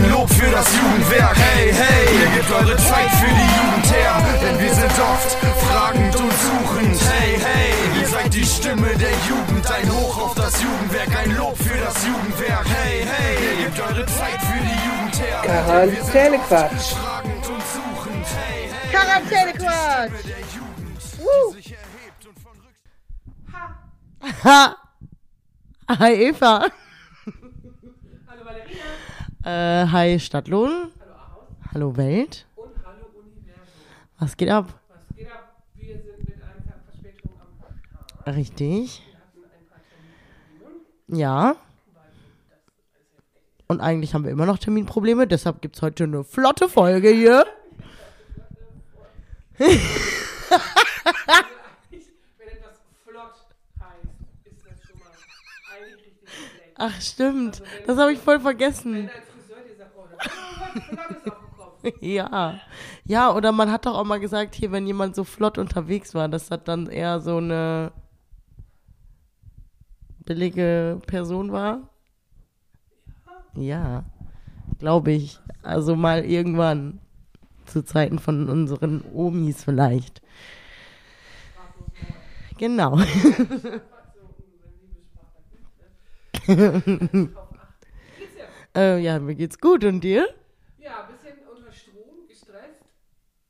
ein Lob für das Jugendwerk. Hey, hey, ihr gebt eure Zeit für die Jugend her, denn wir sind oft fragend und suchend. Hey, hey, ihr seid die Stimme der Jugend, ein Hoch auf das Jugendwerk, ein Lob für das Jugendwerk. Hey, hey, ihr gebt eure Zeit für die Jugend her. Quarantänequatsch. Fragend und suchend. Hey, hey, Quarantänequatsch. Rück Ha! Hi Eva. Äh, hi Stadtlohn. Hallo Welt. Und hallo Universum. Was geht ab? Was geht ab? Wir sind mit einem Tag Verspätung am Podcast. Richtig. Wir hatten ein paar Termine, Ja. Und eigentlich haben wir immer noch Terminprobleme, deshalb gibt's heute eine flotte Folge hier. Wenn etwas flott heißt, ist das schon mal eigentlich richtig schlecht. Ach stimmt, das habe ich voll vergessen. Wenn ein Ja. Ja, oder man hat doch auch mal gesagt, hier, wenn jemand so flott unterwegs war, dass das dann eher so eine billige Person war. Ja, glaube ich. Also mal irgendwann. Zu Zeiten von unseren Omis vielleicht. Genau. Äh, ja, mir geht's gut und dir? Ja, ein bisschen unter Strom, gestresst,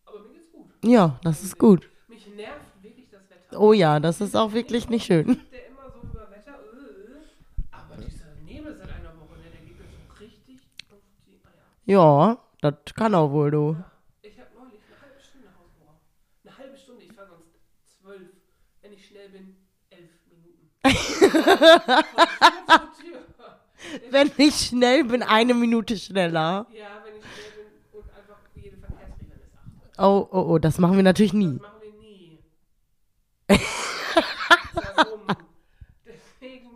aber mir geht's gut. Ja, das ist gut. Mich nervt wirklich das Wetter. Oh ja, das ist auch wirklich nicht schön. Der immer so über Wetter, äh, aber dieser Nebel seit einer Woche, ne, der geht mir so richtig auf die Eier. Ja, das kann auch wohl, du. Ich habe neulich eine halbe Stunde nach Hause gebraucht. Eine halbe Stunde, ich fahre sonst zwölf. Wenn ich schnell bin, elf Minuten. Von Tür zu Tür. Wenn ich schnell bin, eine Minute schneller. Ja, wenn ich schnell bin und einfach jede Verkehrsregeln ist achte. Oh, oh, oh, das machen wir natürlich nie. Das machen wir nie. Warum? Deswegen,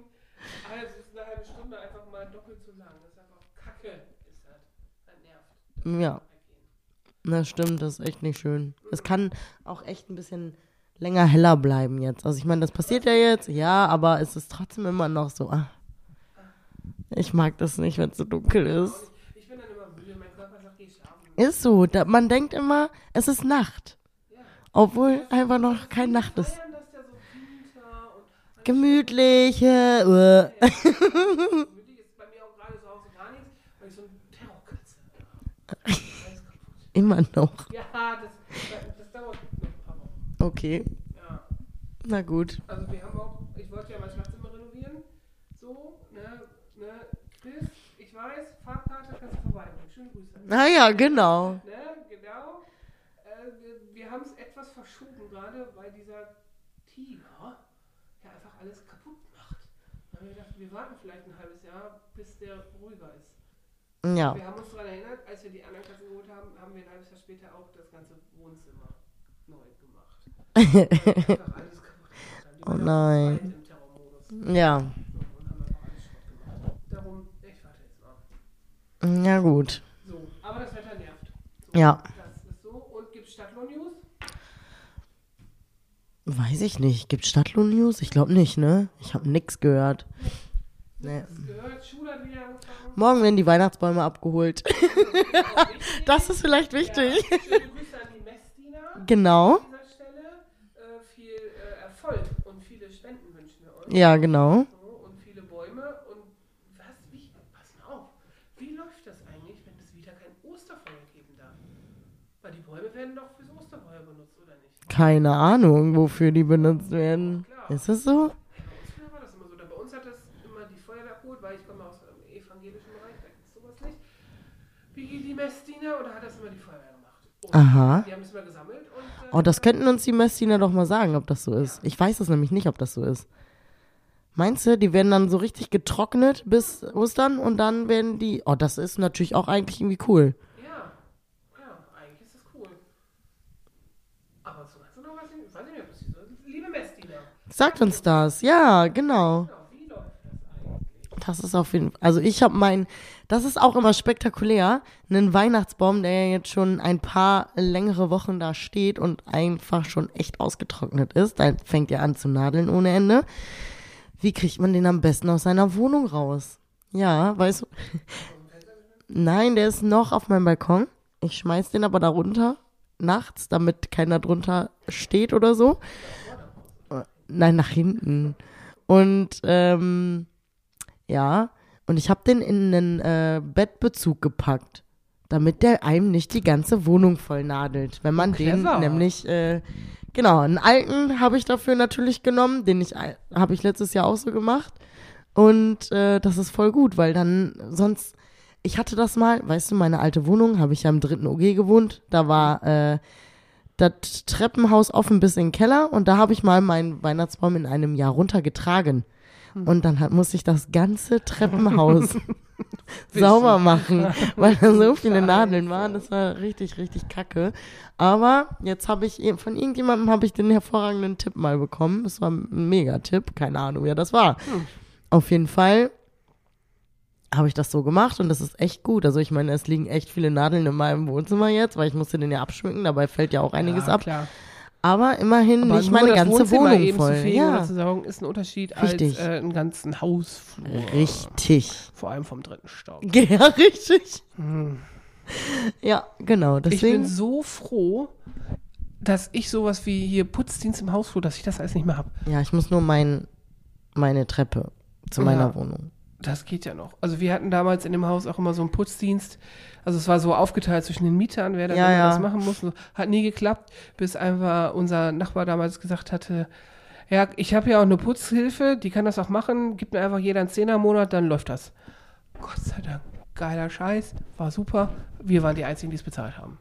also ist eine halbe Stunde einfach mal doppelt so lang. Das ist einfach Kacke, ist das. Das nervt. Ja, das stimmt, das ist echt nicht schön. Es kann auch echt ein bisschen länger heller bleiben jetzt. Also ich meine, das passiert ja jetzt, ja, aber es ist trotzdem immer noch so. Ah, ich mag das nicht, wenn es so dunkel ist. Ich bin dann immer müde, mein Körper sagt, geh schlafen. Ist so, da, man denkt immer, es ist Nacht. Obwohl einfach noch keine Nacht ist. Gemütlich. Bei mir auch gerade zu Hause gar nichts, weil ich so kaputt. immer noch. Ja, das, das dauert noch ein paar Wochen. Okay, Ja. na gut. Also wir haben auch, ich wollte ja mein Schlafzimmer renovieren. So, ne, ne, Chris, ich weiß, Schöne Grüße. Ah ja, genau. Ne, genau. Äh, wir wir haben es etwas verschoben gerade, weil dieser Tiger ja einfach alles kaputt macht. Dann haben wir gedacht, wir warten vielleicht ein halbes Jahr, bis der ruhiger ist. Ja. Wir haben uns daran erinnert, als wir die anderen Katzen geholt haben, haben wir ein halbes Jahr später auch das ganze Wohnzimmer neu gemacht. Oh nein. Ja. Darum, ich warte jetzt mal. Ja, gut. So, aber das Wetter nervt. So, Ja. Das ist so. Und gibt es Stadtlohn-News? Weiß ich nicht. Gibt Stadtlohn-News? Ich glaube nicht, ne? Ich habe nix gehört. Nee. Gehört, Schule hat wieder angefangen. Morgen werden die Weihnachtsbäume abgeholt. Das ist vielleicht wichtig. Ja, schöne Grüße an die Messdiener Genau. an dieser Stelle. Äh, viel äh, Erfolg und viele Spenden wünschen wir euch. Ja, genau. So, und viele Bäume. Und was, wie, pass mal auf, wie läuft das eigentlich, wenn es wieder kein Osterfeuer geben darf? Weil die Bäume werden doch fürs Osterfeuer benutzt, oder nicht? Keine Ahnung, wofür die benutzt werden. Ist es so? Ja, früher war das immer so. Da bei uns hat das immer die Feuerwehr abgeholt, weil ich komme aus dem evangelischen Bereich, da gibt es sowas nicht. Wie die Messdiener oder hat das immer die Feuerwehr gemacht? Und Aha. Die haben es immer gesammelt und. Äh, Oh, das könnten uns die Messdiener doch mal sagen, ob das so ist. Ich weiß es nämlich nicht, ob das so ist. Meinst du, die werden dann so richtig getrocknet bis Ostern und dann werden die. Oh, das ist natürlich auch eigentlich irgendwie cool. Ja, ja, eigentlich ist das cool. Aber so ganz genau weiß ich nicht, weiß ich nicht, ob das so ist. Liebe Messdiener, Sagt uns das. Ja, genau. das ist auf jeden Fall. Also ich habe mein, das ist auch immer spektakulär, einen Weihnachtsbaum, der ja jetzt schon ein paar längere Wochen da steht und einfach schon echt ausgetrocknet ist. Da fängt er an zu nadeln ohne Ende. Wie kriegt man den am besten aus seiner Wohnung raus? Ja, weißt du? Nein, der ist noch auf meinem Balkon. Ich schmeiß den aber da runter, nachts, damit keiner drunter steht oder so. Nein, nach hinten. Und ähm, ja, und ich habe den in einen äh, Bettbezug gepackt, damit der einem nicht die ganze Wohnung voll nadelt. Wenn man den Clever. nämlich, äh, genau, einen alten habe ich dafür natürlich genommen, den ich habe ich letztes Jahr auch so gemacht. Und äh, das ist voll gut, weil dann sonst, ich hatte das mal, weißt du, meine alte Wohnung, habe ich ja im dritten OG gewohnt, da war äh, das Treppenhaus offen bis in den Keller und da habe ich mal meinen Weihnachtsbaum in einem Jahr runtergetragen. Und dann hat, musste ich das ganze Treppenhaus sauber machen, weil da so viele Nadeln waren. Das war richtig, richtig kacke. Aber jetzt habe ich eh- von irgendjemandem habe ich den hervorragenden Tipp mal bekommen. Das war ein Mega-Tipp. Keine Ahnung, wer das war. Auf jeden Fall habe ich das so gemacht und das ist echt gut. Also ich meine, es liegen echt viele Nadeln in meinem Wohnzimmer jetzt, weil ich musste den ja abschmücken. Dabei fällt ja auch einiges ja, ab. Klar. Aber immerhin Aber nicht meine das ganze Wohnzimmer Wohnung eben voll. zu fegen ja, oder zu saugen, ist ein Unterschied Richtig. als äh, einen ganzen Hausflur. richtig. Vor allem vom dritten Stock. Ja, richtig. Ja, genau. Ich bin Deswegen. so froh, dass ich sowas wie hier Putzdienst im Hausflur, dass ich das alles nicht mehr habe. Ja, ich muss nur mein, meine Treppe zu meiner Ja. Wohnung. Das geht ja noch. Also wir hatten damals in dem Haus auch immer so einen Putzdienst. Also es war so aufgeteilt zwischen den Mietern, wer da Ja, immer ja. was machen muss. Hat nie geklappt, bis einfach unser Nachbar damals gesagt hatte, ja, ich habe ja auch eine Putzhilfe, die kann das auch machen, gibt mir einfach jeder einen Zehner im Monat, dann läuft das. Gott sei Dank, geiler Scheiß, war super. Wir waren die Einzigen, die es bezahlt haben.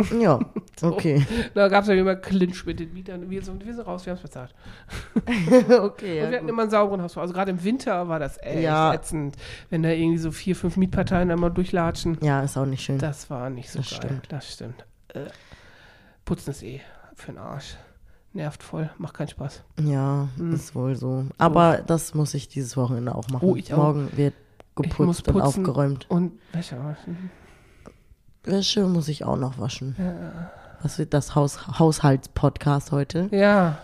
Ja, okay. Da gab es ja immer Clinch mit den Mietern. Wir sind, wir sind raus, wir haben es bezahlt. okay. Und wir Ja, hatten gut. immer einen sauberen Hausflur. Also gerade im Winter war das echt Ja. ätzend, wenn da irgendwie so vier, fünf Mietparteien einmal durchlatschen. ja, ist auch nicht schön. Das war nicht so Das geil. stimmt. Das stimmt. Äh, putzen ist eh für den Arsch. Nervt voll, macht keinen Spaß. Ja, ist wohl so. Aber das muss ich dieses Wochenende auch machen. Oh, ich auch. Morgen wird geputzt und aufgeräumt. Und Wäsche waschen. Wäsche muss ich auch noch waschen. Was wird das Haus Haushaltspodcast heute? Ja.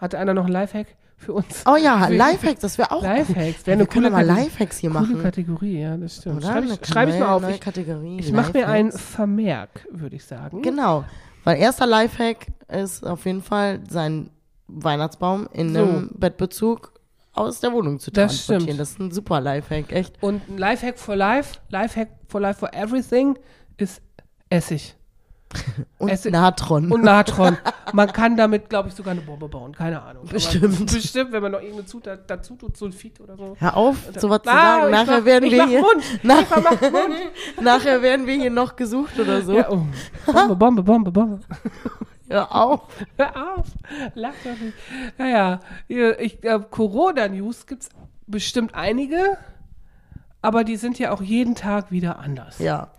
Hatte einer noch einen Lifehack für uns? Oh ja, Für- Lifehacks, das wäre auch Lifehacks, wäre Ja, eine wir können coole mal. Lifehacks hier Coole machen. Kategorie, ja, das stimmt. Schreibe ich, schreib ich mal auf. Neue Ich, Kategorie. ich mache mir ein. Vermerk, würde ich sagen. Genau. Weil erster Lifehack ist auf jeden Fall, seinen Weihnachtsbaum in So. einem Bettbezug aus der Wohnung zu Das transportieren. stimmt. Das ist ein super Lifehack, echt. Und ein Lifehack for life, Lifehack for life for everything ist Essig. Und Es- Natron. Und Natron. Man kann damit, glaube ich, sogar eine Bombe bauen. Keine Ahnung. Aber Bestimmt. bestimmt, wenn man noch irgendeine Zutat dazu tut, Sulfit oder so. Hör auf, sowas zu Ah, sagen. Nachher mach- werden wir hier, Mund. nach, Mund. nachher werden wir hier noch gesucht oder so. Ja, oh. Bombe, Bombe, Bombe, Bombe. Hör auf. Hör auf. Lach doch nicht. Naja, ich glaube, Corona-News gibt es bestimmt einige, aber die sind ja auch jeden Tag wieder anders. Ja.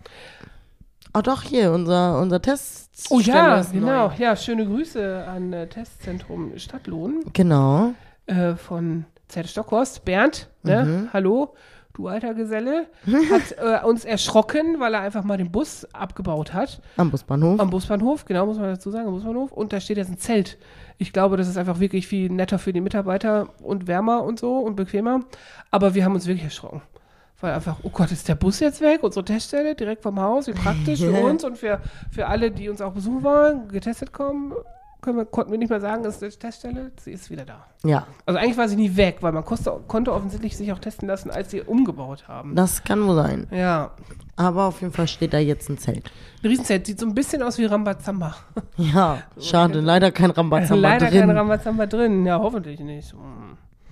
Oh doch, hier, unser, unser Test. Oh ja, genau. Neu. Ja, schöne Grüße an äh, Testzentrum Stadtlohn Genau. äh, von Z Stockhorst. Bernd, ne? hallo, du alter Geselle, hat äh, uns erschrocken, weil er einfach mal den Bus abgebaut hat. Am Busbahnhof. Am Busbahnhof, genau, muss man dazu sagen, am Busbahnhof. Und da steht jetzt ein Zelt. Ich glaube, das ist einfach wirklich viel netter für die Mitarbeiter und wärmer und so und bequemer. Aber wir haben uns wirklich erschrocken. Weil einfach, oh Gott, ist der Bus jetzt weg? Unsere Teststelle direkt vom Haus, wie praktisch für uns und für, für alle, die uns auch besuchen wollen, getestet kommen. Können wir, konnten wir nicht mehr sagen, ist die Teststelle, sie ist wieder da. ja, Also eigentlich war sie nie weg, weil man koste, konnte offensichtlich sich auch testen lassen, als sie umgebaut haben. das kann wohl sein. Ja. Aber auf jeden Fall steht da jetzt ein Zelt. Ein Riesenzelt, sieht so ein bisschen aus wie Rambazamba. Ja, schade, leider kein Rambazamba Leider drin. kein Rambazamba drin. Ja, hoffentlich nicht.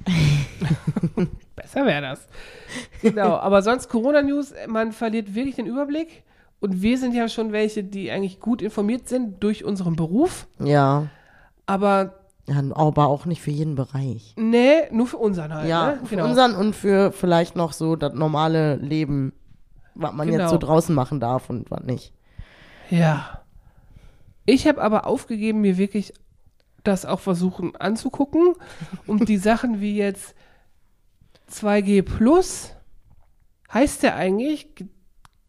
Besser wäre das. Genau, aber sonst Corona-News, man verliert wirklich den Überblick. Und wir sind ja schon welche, die eigentlich gut informiert sind durch unseren Beruf. Ja. Aber ja, aber auch nicht für jeden Bereich. nee, nur für unseren halt. Ja, ne? für unseren und für vielleicht noch so das normale Leben, was man Genau. jetzt so draußen machen darf und was nicht. Ja. Ich habe aber aufgegeben, mir wirklich das auch versuchen anzugucken. Und die Sachen wie jetzt 2G Plus, heißt der eigentlich ge-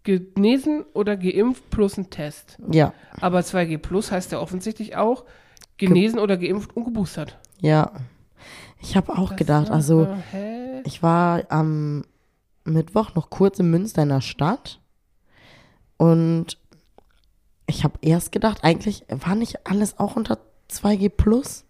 genesen oder geimpft plus ein Test. Ja, Aber 2G Plus heißt ja offensichtlich auch genesen oder geimpft und geboostert. ja. Ich habe auch Das gedacht, also so, hä? ich war am Mittwoch noch kurz in Münster in der Stadt Und ich habe erst gedacht, eigentlich war nicht alles auch unter 2G plus?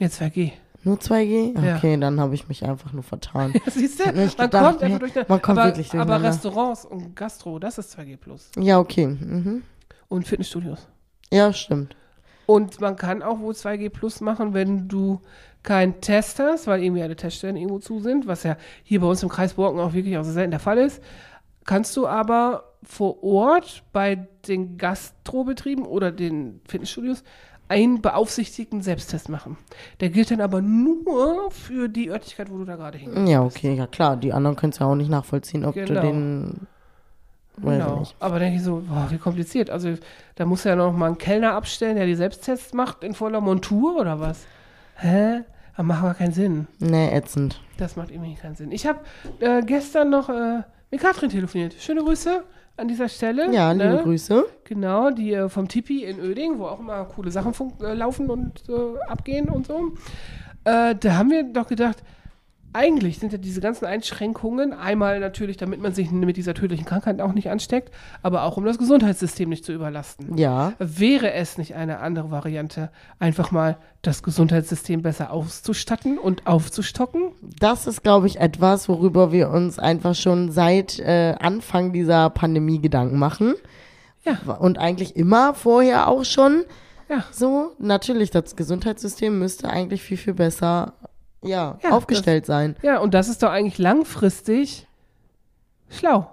Jetzt 2G. Nur 2G? Ja. Okay, dann habe ich mich einfach nur vertan. Siehst Ich du, man gedacht, kommt einfach durch man kommt aber, wirklich Aber. Restaurants und Gastro, das ist 2G plus. ja, okay. Mhm. Und Fitnessstudios. Ja, stimmt. Und man kann auch wohl 2G plus machen, wenn du keinen Test hast, weil irgendwie alle Teststellen irgendwo zu sind, was ja hier bei uns im Kreis Borken auch wirklich auch so selten der Fall ist. Kannst du aber vor Ort bei den Gastrobetrieben oder den Fitnessstudios einen beaufsichtigten Selbsttest machen. Der gilt dann aber nur für die Örtlichkeit, wo du da gerade hingehst. Ja, okay, ja klar. Die anderen können es ja auch nicht nachvollziehen, ob du Genau. den. Weiß ich Genau. nicht. Aber denke ich so, boah, wie kompliziert. Also da muss ja noch mal ein Kellner abstellen, der die Selbsttests macht in voller Montur oder was? Hä? Das macht gar keinen Sinn. Nee, ätzend. Das macht irgendwie keinen Sinn. Ich habe äh, gestern noch äh, mit Katrin telefoniert. Schöne Grüße an dieser Stelle. Ja, liebe ne? Grüße. Genau, die äh, vom Tipi in Öding, wo auch immer coole Sachen äh, laufen und äh, abgehen und so. Äh, da haben wir doch gedacht, eigentlich sind ja diese ganzen Einschränkungen einmal natürlich, damit man sich mit dieser tödlichen Krankheit auch nicht ansteckt, aber auch um das Gesundheitssystem nicht zu überlasten. Ja. Wäre es nicht eine andere Variante, einfach mal das Gesundheitssystem besser auszustatten und aufzustocken? Das ist, glaube ich, etwas, worüber wir uns einfach schon seit äh, Anfang dieser Pandemie Gedanken machen. Ja. Und eigentlich immer vorher auch schon. Ja. So, natürlich, das Gesundheitssystem müsste eigentlich viel, viel besser ja, Ja, aufgestellt sein. Ja, und das ist doch eigentlich langfristig schlau.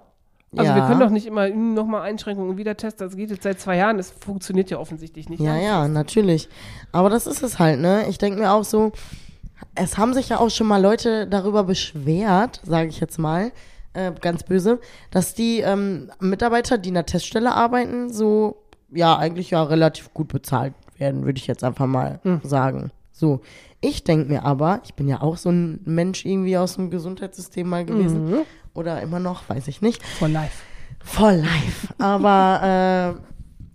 Also Ja. wir können doch nicht immer nochmal Einschränkungen und wieder testen. Das geht jetzt seit zwei Jahren. Das funktioniert ja offensichtlich nicht. Ja, ja, natürlich. Aber das ist es halt, ne? Ich denke mir auch so, es haben sich ja auch schon mal Leute darüber beschwert, sage ich jetzt mal, äh, ganz böse, dass die ähm, Mitarbeiter, die in der Teststelle arbeiten, so, ja, eigentlich ja relativ gut bezahlt werden, würde ich jetzt einfach mal sagen. So. Ich denke mir aber, ich bin ja auch so ein Mensch irgendwie aus dem Gesundheitssystem mal gewesen. Oder immer noch, weiß ich nicht. For life. For life. Aber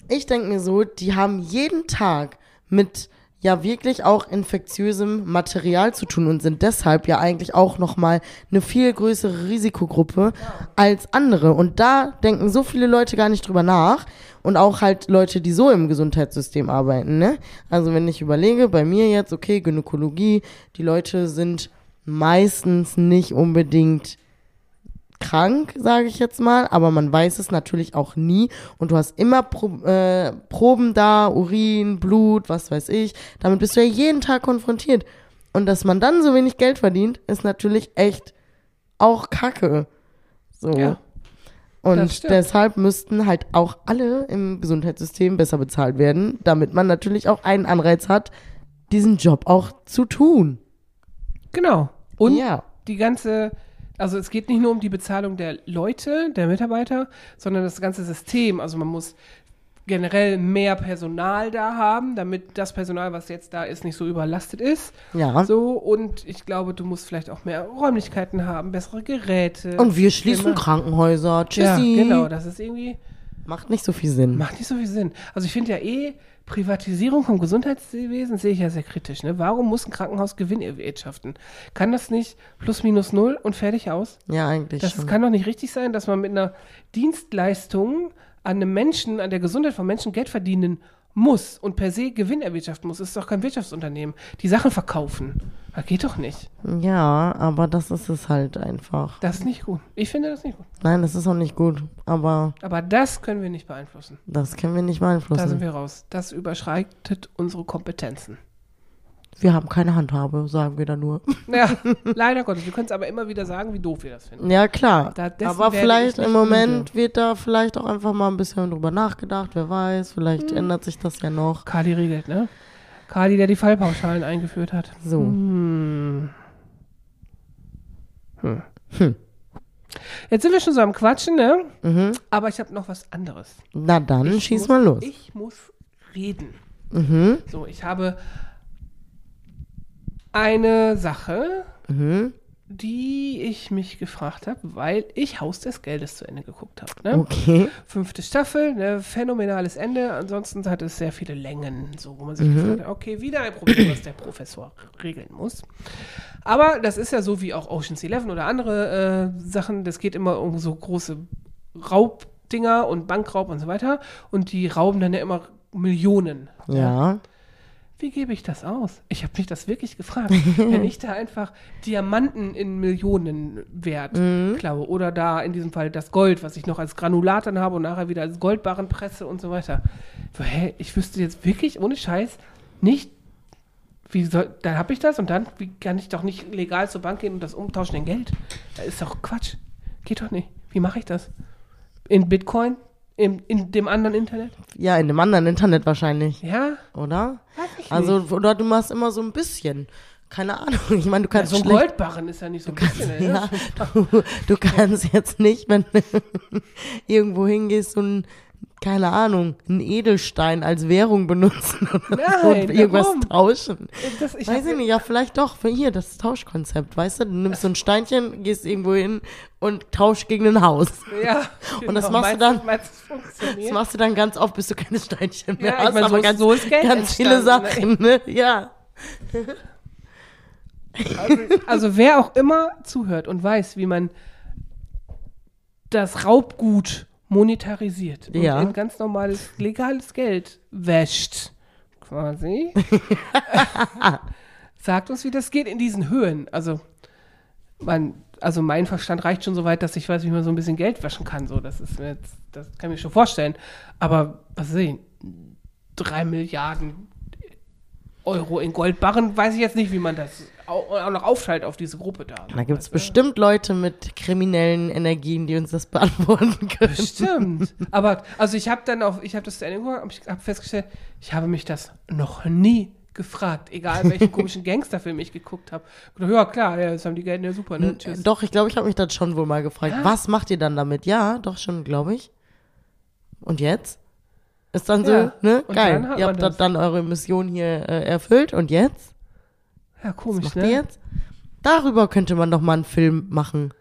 äh, ich denke mir so, die haben jeden Tag mit ja wirklich auch infektiösem Material zu tun und sind deshalb ja eigentlich auch nochmal eine viel größere Risikogruppe als andere. Und da denken so viele Leute gar nicht drüber nach. Und auch halt Leute, die so im Gesundheitssystem arbeiten, ne? Also wenn ich überlege, bei mir jetzt, okay, Gynäkologie, die Leute sind meistens nicht unbedingt krank, sage ich jetzt mal, aber man weiß es natürlich auch nie und du hast immer Pro äh, Proben da, Urin, Blut, was weiß ich, damit bist du ja jeden Tag konfrontiert und dass man dann so wenig Geld verdient, ist natürlich echt auch Kacke. So. Ja, und deshalb müssten halt auch alle im Gesundheitssystem besser bezahlt werden, damit man natürlich auch einen Anreiz hat, diesen Job auch zu tun. Genau. Und ja. die ganze, also es geht nicht nur um die Bezahlung der Leute, der Mitarbeiter, sondern das ganze System. Also man muss generell mehr Personal da haben, damit das Personal, was jetzt da ist, nicht so überlastet ist. Ja. So, und ich glaube, du musst vielleicht auch mehr Räumlichkeiten haben, bessere Geräte. Und wir schließen Krankenhäuser. Ja, Tschüssi. genau, das ist irgendwie, Macht nicht so viel Sinn. macht nicht so viel Sinn. Also ich finde ja eh, Privatisierung vom Gesundheitswesen sehe ich ja sehr kritisch. Ne? Warum muss ein Krankenhaus Gewinn erwirtschaften? Kann das nicht plus minus null und fertig aus? Ja, eigentlich Das schon. kann doch nicht richtig sein, dass man mit einer Dienstleistung an einem Menschen, an der Gesundheit von Menschen Geld verdienen muss und per se Gewinn erwirtschaften muss. Das ist doch kein Wirtschaftsunternehmen. Die Sachen verkaufen. Das geht doch nicht. Ja, aber das ist es halt einfach. Das ist nicht gut. Ich finde das nicht gut. Nein, das ist auch nicht gut. Aber Aber das können wir nicht beeinflussen. das können wir nicht Da beeinflussen. sind wir. wir raus. Das überschreitet unsere Kompetenzen. Haben keine Handhabe, sagen wir da nur. Ja, leider Gottes. Wir können es aber immer wieder sagen, wie doof wir das finden. Ja, klar. Aber vielleicht ich im Moment müde. wird da vielleicht auch einfach mal ein bisschen drüber nachgedacht. Wer weiß, vielleicht Hm. ändert sich das ja noch. Kali regelt, ne? Kali, der die Fallpauschalen eingeführt hat. So. Hm. Hm. Jetzt sind wir schon so am Quatschen, ne? Mhm. Aber ich habe noch was anderes. Na dann, Ich schieß muss, mal los. Ich muss reden. Mhm. So, ich habe eine Sache, Mhm. die ich mich gefragt habe, weil ich Haus des Geldes zu Ende geguckt habe. Ne? Okay. Fünfte Staffel, ne, phänomenales Ende. Ansonsten hat es sehr viele Längen, so wo man Mhm. sich gefragt hat, okay, wieder ein Problem, was der Professor regeln muss. Aber das ist ja so wie auch Ocean's Eleven oder andere äh, Sachen. Das geht immer um so große Dinger und Bankraub und so weiter. Und die rauben dann ja immer Millionen. Ja. Wie gebe ich das aus? Ich habe mich das wirklich gefragt. Wenn ich da einfach Diamanten in Millionen Wert klaue oder da in diesem Fall das Gold, was ich noch als Granulat dann habe und nachher wieder als Goldbarren presse und so weiter. So, hä, ich wüsste jetzt wirklich ohne Scheiß nicht, wie soll, dann habe ich das und dann, wie kann ich doch nicht legal zur Bank gehen und das umtauschen in Geld? Das ist doch Quatsch. Geht doch nicht. Wie mache ich das? In Bitcoin? In, in dem anderen Internet? Ja, in dem anderen Internet wahrscheinlich, Ja? oder? Weiß ich Also, nicht. oder du machst immer so ein bisschen. Keine Ahnung. Ich meine, du Ja, kannst so ein schlecht Goldbarren ist ja nicht so ein bisschen. ey. Ja, du, du kannst jetzt nicht, wenn du irgendwo hingehst, so ein, keine Ahnung, einen Edelstein als Währung benutzen oder so Nein, und irgendwas warum? tauschen. Das, ich Weiß ich nicht, ja, vielleicht doch. Für hier, das Tauschkonzept, weißt du? Du nimmst so ein Steinchen, gehst irgendwo hin und tauschst gegen ein Haus. Ja, Und das genau. machst du Meinst dann- Meinst, du, Das machst du dann ganz oft, bis du keine Steinchen mehr Ja, ich hast, mein, so aber ist- ganz, so ganz viele entstanden, Sachen, ne? Ja. Also, also wer auch immer zuhört und weiß, wie man das Raubgut monetarisiert und Ja. in ganz normales, legales Geld wäscht, quasi, sagt uns, wie das geht in diesen Höhen. Also, man, also mein Verstand reicht schon so weit, dass ich weiß, wie man so ein bisschen Geld waschen kann. So, das ist mir jetzt, das kann ich mir schon vorstellen. Aber was sehen? Drei Milliarden Euro in Goldbarren, weiß ich jetzt nicht, wie man das auch, noch aufteilt auf diese Gruppe da. Da gibt es bestimmt Leute mit kriminellen Energien, die uns das beantworten können. Bestimmt. Aber also ich habe dann auch, ich habe das zu Ende gemacht, aber ich habe festgestellt, ich habe mich das noch nie gefragt, egal welchen komischen Gangsterfilm ich geguckt habe. Ja klar, ja, jetzt haben die Geld, ja super, ne? Tschüss. Doch, ich glaube, ich habe mich das schon wohl mal gefragt. Ja? Was macht ihr dann damit? Ja, doch schon, glaube ich. Und jetzt? Ist dann so, Ja, ne? und Geil. ihr habt das. dann eure Mission hier äh, erfüllt und jetzt? Ja, Was komisch, macht ne? ihr jetzt? Darüber könnte man doch mal einen Film machen.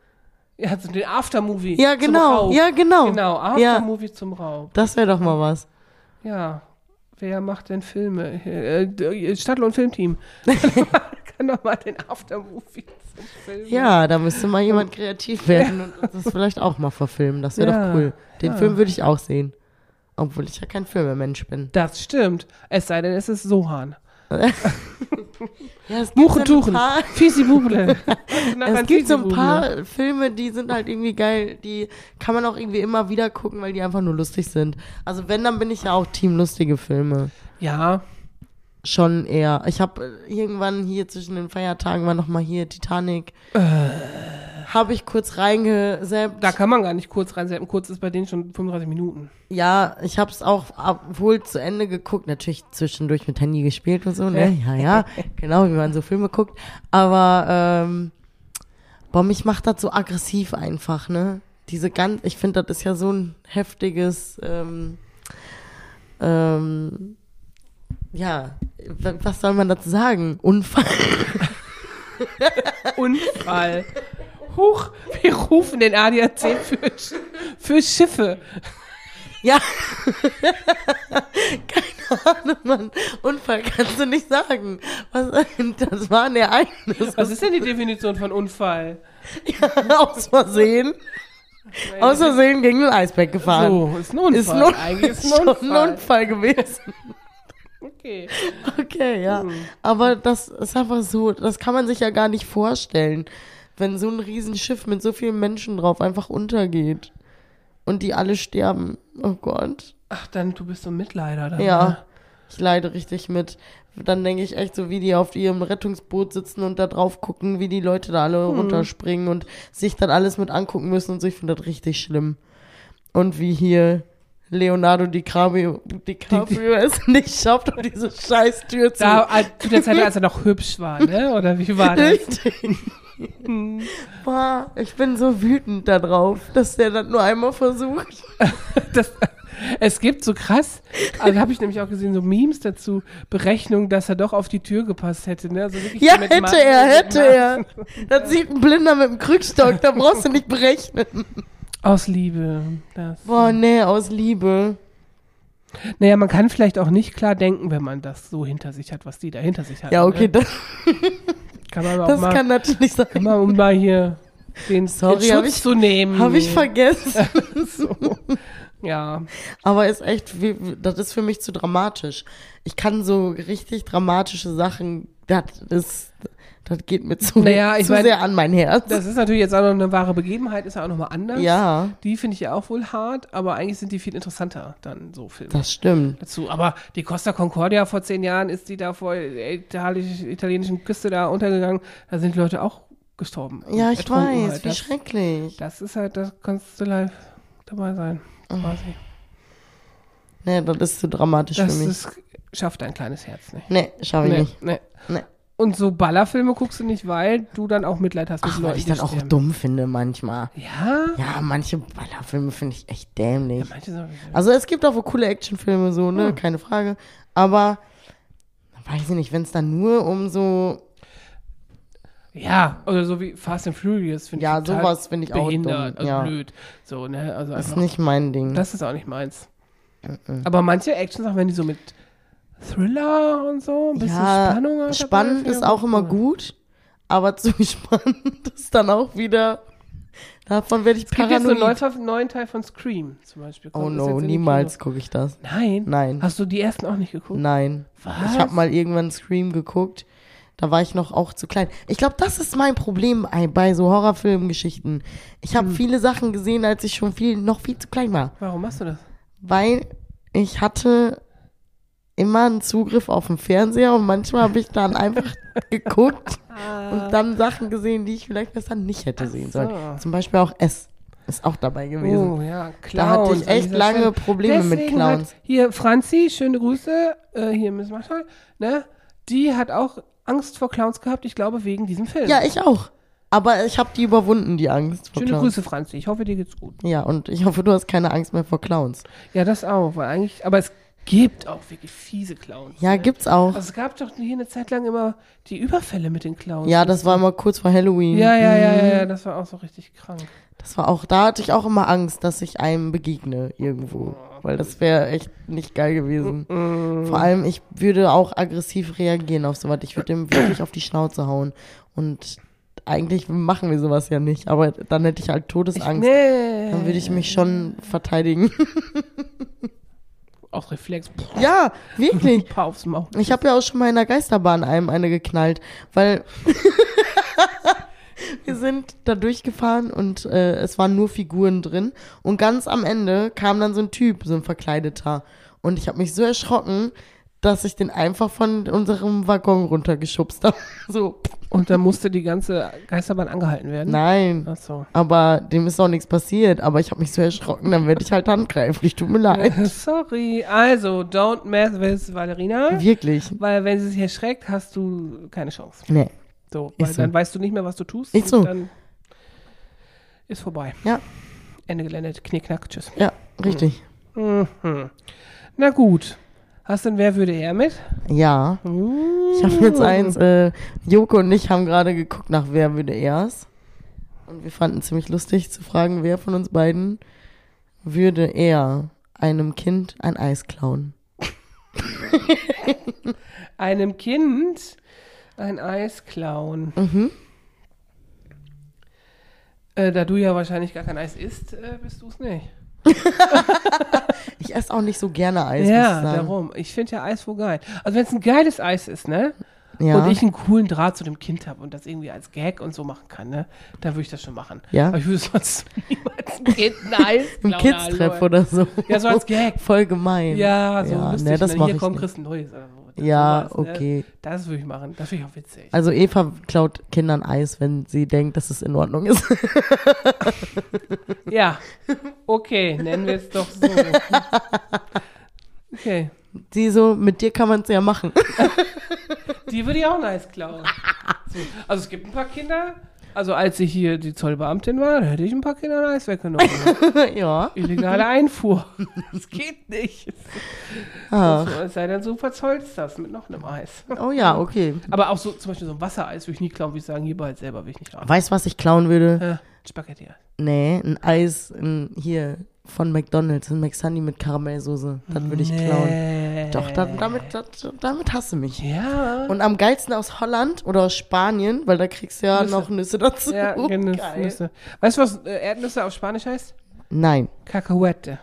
Ja, so den Aftermovie. Ja, zum genau. Raub. Ja, genau. Genau, Ja, Aftermovie zum Raub. das wäre doch mal was. Ja. Wer macht denn Filme? Äh, Stadtlohn Filmteam. Kann doch mal den Aftermovie zum Film. Ja, da müsste mal jemand kreativ werden und das vielleicht auch mal verfilmen. Das wäre Ja, doch cool. Den ja. Film würde ich auch sehen. Obwohl ich ja kein Filmemensch bin. Das stimmt. Es sei denn, es ist Sohan. Ja, Muchentuchen. Fisi Buble. es gibt so ein paar Filme, die sind halt irgendwie geil. Die kann man auch irgendwie immer wieder gucken, weil die einfach nur lustig sind. Also wenn, dann bin ich ja auch Team lustige Filme. Ja, Schon eher. Ich habe irgendwann hier zwischen den Feiertagen war noch mal hier Titanic. Habe ich kurz reingesappt. da kann man gar nicht kurz reinsetzen. Kurz ist bei denen schon 35 Minuten. Ja, ich habe es auch wohl zu Ende geguckt. Natürlich zwischendurch mit Handy gespielt und so, ne? Ja, ja. genau, wie man so Filme guckt. Aber, ähm, boah, mich macht das so aggressiv einfach, ne? Diese ganz, ich finde, das ist ja so ein heftiges, ähm, ähm, ja, was soll man dazu sagen? Unfall. Unfall. Huch, wir rufen den ADAC für, für Schiffe. Ja. Keine Ahnung, Mann. Unfall kannst du nicht sagen. Was, das war ein Ereignis. Was ist denn die Definition von Unfall? Aus Versehen. Aus Versehen gegen ein Eisberg gefahren. So, ist ein Unfall. Ist, ein Eigentlich ist ein schon Unfall. ein Unfall gewesen. Okay. Okay, ja. Hm. Aber das ist einfach so, das kann man sich ja gar nicht vorstellen, wenn so ein Riesenschiff mit so vielen Menschen drauf einfach untergeht. Und die alle sterben. Oh Gott. Ach, dann, du bist so ein Mitleider. Dann, ne? Ja, ich leide richtig mit. Dann denke ich echt so, wie die auf ihrem Rettungsboot sitzen und da drauf gucken, wie die Leute da alle Hm. runterspringen und sich dann alles mit angucken müssen und so. Ich finde das richtig schlimm. Und wie hier Leonardo DiCaprio, DiCaprio es nicht schafft, um diese scheiß Tür zu Da, äh, zu der Zeit, als er noch hübsch war, ne? Oder wie war das? Richtig. Boah, ich bin so wütend darauf, dass der das nur einmal versucht. das es gibt so krass, also habe ich nämlich auch gesehen, so Memes dazu, Berechnung, dass er doch auf die Tür gepasst hätte, ne? Also Ja, so hätte Maßen- er, hätte er. Das sieht ein Blinder mit dem Krückstock, da brauchst du nicht berechnen. Aus Liebe. Das. Boah, nee, aus Liebe. Naja, man kann vielleicht auch nicht klar denken, wenn man das so hinter sich hat, was die da hinter sich hat. Ja, okay, Ne? das, Kann man auch das mal, kann natürlich sein. kann man, um mal hier den, Sorry, den Schutz ich- zu nehmen. Habe ich vergessen. so. Ja. Aber ist echt, das ist für mich zu dramatisch. Ich kann so richtig dramatische Sachen, das ist, das geht mir zu, Naja, zu mein, sehr an mein Herz. Das ist natürlich jetzt auch noch eine wahre Begebenheit, ist ja auch nochmal anders. ja, Die finde ich ja auch wohl hart, aber eigentlich sind die viel interessanter dann so Filme. das stimmt. dazu. Aber die Costa Concordia vor zehn Jahren ist die da vor der italienisch, italienischen Küste da untergegangen. Da sind die Leute auch gestorben. Ja, ich weiß, halt. wie das, schrecklich. das ist halt, das kannst du live dabei sein. Quasi. Nee, das ist zu dramatisch Das für mich. ist, schafft dein kleines Herz nicht. nee, schaffe ich Nee, nicht. nee. Nee. Und so Ballerfilme guckst du nicht, weil du dann auch Mitleid hast mit Ach, den weil Leuten, ich dann auch sterben. dumm finde manchmal. Ja? Ja, manche Ballerfilme finde ich echt dämlich. Manche sind Also es gibt auch wohl coole Actionfilme, so, ne, Hm. keine Frage. Aber, weiß ich nicht, wenn es dann nur um so, Ja, oder so wie Fast and Furious finde Ja, ich total sowas finde ich auch behindert, dumm, also ja. blöd. So, ne, also ist einfach, nicht mein Ding. das ist auch nicht meins. Aber manche Actionsachen, wenn die so mit Thriller und so, ein bisschen ja, Spannung spannend ist auch immer gut, aber zu spannend ist dann auch wieder, davon werde ich Es gibt jetzt einen paranoid. neuen, neuen Teil von Scream zum Beispiel. Oh Kommt das no, niemals gucke ich das. Nein? Nein. Hast du die ersten auch nicht geguckt? Nein. Was? Ich habe mal irgendwann Scream geguckt. Da war ich noch auch zu klein. Ich glaube, das ist mein Problem bei, so Horrorfilmgeschichten. Ich Hm. habe viele Sachen gesehen, als ich schon viel, noch viel zu klein war. Warum machst du das? Weil ich hatte immer einen Zugriff auf den Fernseher und manchmal habe ich dann einfach geguckt und dann Sachen gesehen, die ich vielleicht besser nicht hätte sehen sollen. so. Zum Beispiel auch S ist auch dabei gewesen. Oh ja, Clowns. Da hatte ich echt lange Stelle. Probleme mit Deswegen Clowns. Hat hier Franzi, schöne Grüße, äh, hier Miss Marshall, ne? Die hat auch Angst vor Clowns gehabt, ich glaube, wegen diesem Film. Ja, ich auch. Aber ich habe die überwunden, die Angst vor Schöne Clowns. Grüße, Franzi. Ich hoffe, dir geht's gut. Ja, und ich hoffe, du hast keine Angst mehr vor Clowns. Ja, das auch, weil eigentlich, aber es gibt auch wirklich fiese Clowns. Ja, ne? gibt's auch. Also es gab doch hier eine Zeit lang immer die Überfälle mit den Clowns. Ja, das war immer kurz vor Halloween. Ja, ja, ja, ja, Mhm. ja, das war auch so richtig krank. Das war auch, da hatte ich auch immer Angst, dass ich einem begegne irgendwo. Weil das wäre echt nicht geil gewesen. Vor allem, ich würde auch aggressiv reagieren auf sowas. Ich würde dem wirklich auf die Schnauze hauen. Und eigentlich machen wir sowas ja nicht. Aber dann hätte ich halt Todesangst. Nee. Dann würde ich mich schon verteidigen. Aus Reflex. ja, wirklich. Aufs Maul. Ich habe ja auch schon mal in der Geisterbahn einem eine geknallt, weil wir sind da durchgefahren und äh, es waren nur Figuren drin und ganz am Ende kam dann so ein Typ, so ein verkleideter und ich habe mich so erschrocken, dass ich den einfach von unserem Waggon runtergeschubst habe. So, Und dann musste die ganze Geisterbahn angehalten werden. nein. Ach so. Aber dem ist auch nichts passiert, aber ich habe mich so erschrocken, dann werde ich halt handgreiflich, tut mir leid. Sorry. Also, don't mess with Valerina. Wirklich. Weil wenn sie sich erschreckt, hast du keine Chance. Nee. So, weil so. dann weißt du nicht mehr, was du tust. Ist so. Und dann ist vorbei. Ja, Ende Gelände, knickknack, tschüss. ja, richtig. Mhm. Na gut. Hast du denn Wer würde er mit? Ja. Ich habe jetzt eins, äh, Joko und ich haben gerade geguckt nach Wer würde er's. Und wir fanden ziemlich lustig zu fragen, wer von uns beiden würde er einem Kind ein Eis klauen. Einem Kind ein Eis klauen. Mhm. Äh, da du ja wahrscheinlich gar kein Eis isst, äh, bist du es nicht. Ich esse auch nicht so gerne Eis, ja, darum. Ich finde ja Eis wohl geil. Also wenn es ein geiles Eis ist, ne? Ja. Und ich einen coolen Draht zu dem Kind habe und das irgendwie als Gag und so machen kann, ne? Dann würde ich das schon machen. Ja. Aber ich würde sonst niemals ein Kind ein Eis Im Kids-Treff oder so. Ja, so als Gag. Voll gemein. Ja, so Ja, lustig. ne, das ne? Hier ich komm, nicht. kriegst ein neues. Oder so. Das Ja, sowas, ne? okay. Das würde ich machen. Das finde ich auch witzig. Also Eva klaut Kindern Eis, wenn sie denkt, dass es in Ordnung ist. Ja, okay, nennen wir es doch so. Okay, Sie so, mit dir kann man es ja machen. Die würde ich auch nice klauen. So. Also es gibt ein paar Kinder, also als ich hier die Zollbeamtin war, hätte ich ein paar Kinder ein Eis weggenommen. ja. Illegale Einfuhr. Das geht nicht. Ach. Es sei denn, du verzollst das mit noch einem Eis. Oh ja, okay. Aber auch so zum Beispiel so ein Wassereis würde ich nie klauen, würde ich sagen, hier bald selber will ich nicht haben. Weißt du, was ich klauen würde? Äh, Spaghetti. Nee, ein Eis ein, hier von McDonalds, ein McSunny mit Karamellsoße. Das würde ich klauen. Doch, da, damit, damit hast du mich. Ja. Und am geilsten aus Holland oder aus Spanien, weil da kriegst du ja Nüsse. noch Nüsse dazu. Ja, Geil. Nüsse. Weißt du, was äh, Erdnüsse auf Spanisch heißt? Nein. Cacahuete.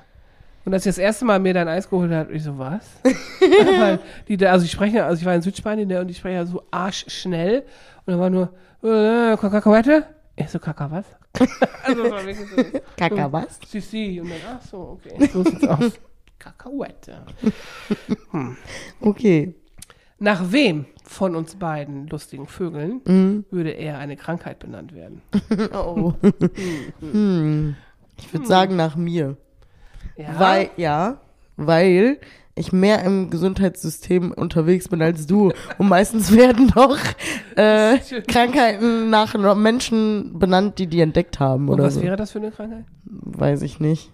Und als ich das erste Mal mir dein Eis geholt habe, ich so, was? Weil die, da- also ich spreche, also ich war in Südspanien ne, und die sprechen ja so arschschnell. Und dann war nur, äh, Kakaoette? Ich so, Kaka was? Also das war wirklich so, Kaka, was? si, si. Und dann, ach so, okay, so sieht's aus. Kakaoette. Okay. Nach wem von uns beiden lustigen Vögeln Mhm. würde eher eine Krankheit benannt werden? Oh. hm. Ich würde sagen nach mir. Ja? Weil, ja, weil ich mehr im Gesundheitssystem unterwegs bin als du. Und meistens werden doch äh, Krankheiten nach Menschen benannt, die die entdeckt haben Und oder was so. wäre das für eine Krankheit? Weiß ich nicht.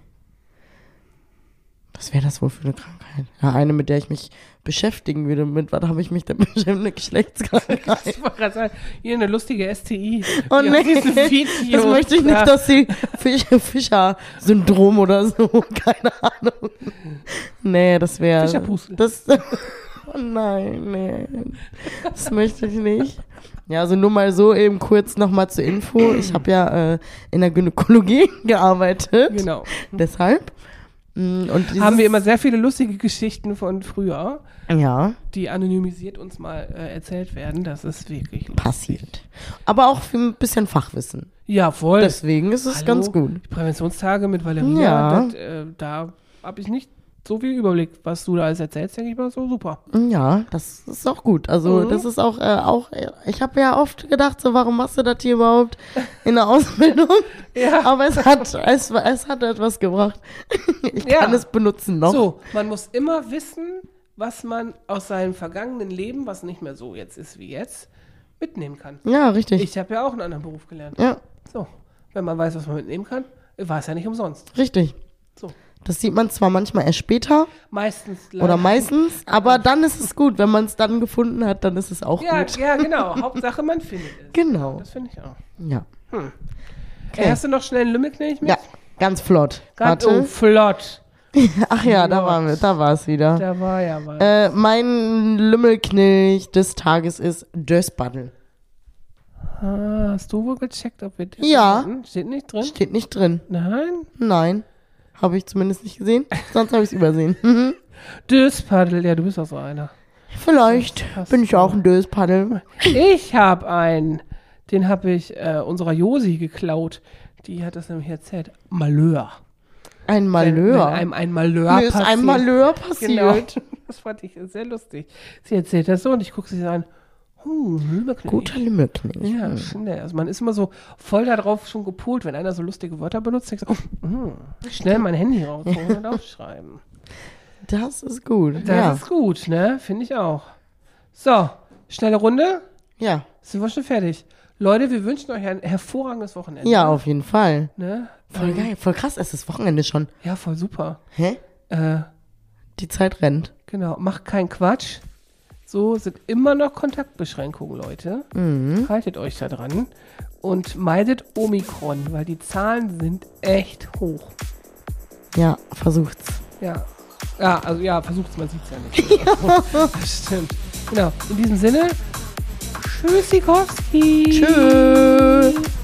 Was wäre das wohl für eine Krankheit? Ja, eine, mit der ich mich beschäftigen würde. Mit was habe ich mich denn bestimmt eine Geschlechtskrankheit? Ich wollte gerade sagen, hier eine lustige STI. Oh Wie nee, das möchte ich nicht, Ja. dass sie Fisch, Fischer-Syndrom oder so, keine Ahnung. Nee, das wäre. Fischerpustel. Das. Oh nein, nee. Das möchte ich nicht. Ja, also nur mal so eben kurz nochmal zur Info. Ich habe ja äh, in der Gynäkologie gearbeitet. Genau. Deshalb. Mm, Und Haben wir immer sehr viele lustige Geschichten von früher, Ja, die anonymisiert uns mal äh, erzählt werden. Das ist wirklich lustig. passiert. Aber auch für ein bisschen Fachwissen. Ja, voll. Deswegen ist es Hallo? ganz gut. Die Präventionstage mit Valeria, Ja. das, äh, da habe ich nicht so viel Überblick, was du da alles erzählst, denke ich mal so super. Ja, das ist auch gut. Also Mhm. das ist auch, äh, auch äh, ich habe ja oft gedacht, so warum machst du das hier überhaupt in der Ausbildung? Ja. Aber es hat, es, es hat etwas gebracht. Ich Ja. kann es benutzen noch. So, man muss immer wissen, was man aus seinem vergangenen Leben, was nicht mehr so jetzt ist wie jetzt, mitnehmen kann. Ja, richtig. Ich habe ja auch einen anderen Beruf gelernt. ja, So, wenn man weiß, was man mitnehmen kann, war es ja nicht umsonst. richtig. So, Das sieht man zwar manchmal erst später meistens oder leider- meistens, aber dann ist es gut. Wenn man es dann gefunden hat, dann ist es auch Ja, gut. ja, genau. Hauptsache, man findet es. Genau. Das finde ich auch. Ja. Äh, hast du noch schnell einen Lümmelknecht mit? Ja, ganz flott. Ganz, oh, flott. Ach ja, da waren wir, da war es wieder. Da war ja was. Äh, mein Lümmelknilch des Tages ist Dösbaddel. Ah, hast du wohl gecheckt, ob wir das Ja. hatten? Steht nicht drin? Steht nicht drin. Nein. Nein. Habe ich zumindest nicht gesehen. Sonst habe ich es übersehen. Mhm. Döspaddel, ja, du bist auch so einer. Vielleicht bin ich auch ein Döspaddel. Ich habe einen, den habe ich äh, unserer Josi geklaut. Die hat das nämlich erzählt. Malheur. Ein Wenn, Malheur. wenn einem ein Malheur Mir ist passiert. ein Malheur Genau. passiert. Das fand ich sehr lustig. Sie erzählt das so und ich gucke sie an. Hm, Lümmelknecht. Guter Lümmelknilch. Ja, schnell. Also man ist immer so voll darauf schon gepolt, wenn einer so lustige Wörter benutzt, denkst oh, hm, schnell mein Handy rausholen und aufschreiben. Das ist gut. Das ja. ist gut, ne? Finde ich auch. So, schnelle Runde. ja. Sind wir schon fertig. Leute, wir wünschen euch ein hervorragendes Wochenende. Ja, auf jeden Fall. Ne? Voll Ähm, geil. Voll krass. Es ist Wochenende schon. Ja, voll super. Hä? Äh, Die Zeit rennt. genau, macht keinen Quatsch. So sind immer noch Kontaktbeschränkungen, Leute. Mhm. Haltet euch da dran. Und meidet Omikron, weil die Zahlen sind echt hoch. Ja, versucht's. Ja. Ja, also ja, versucht's, man sieht's ja nicht. das stimmt. Genau. In diesem Sinne, Tschüssikowski. Tschüss.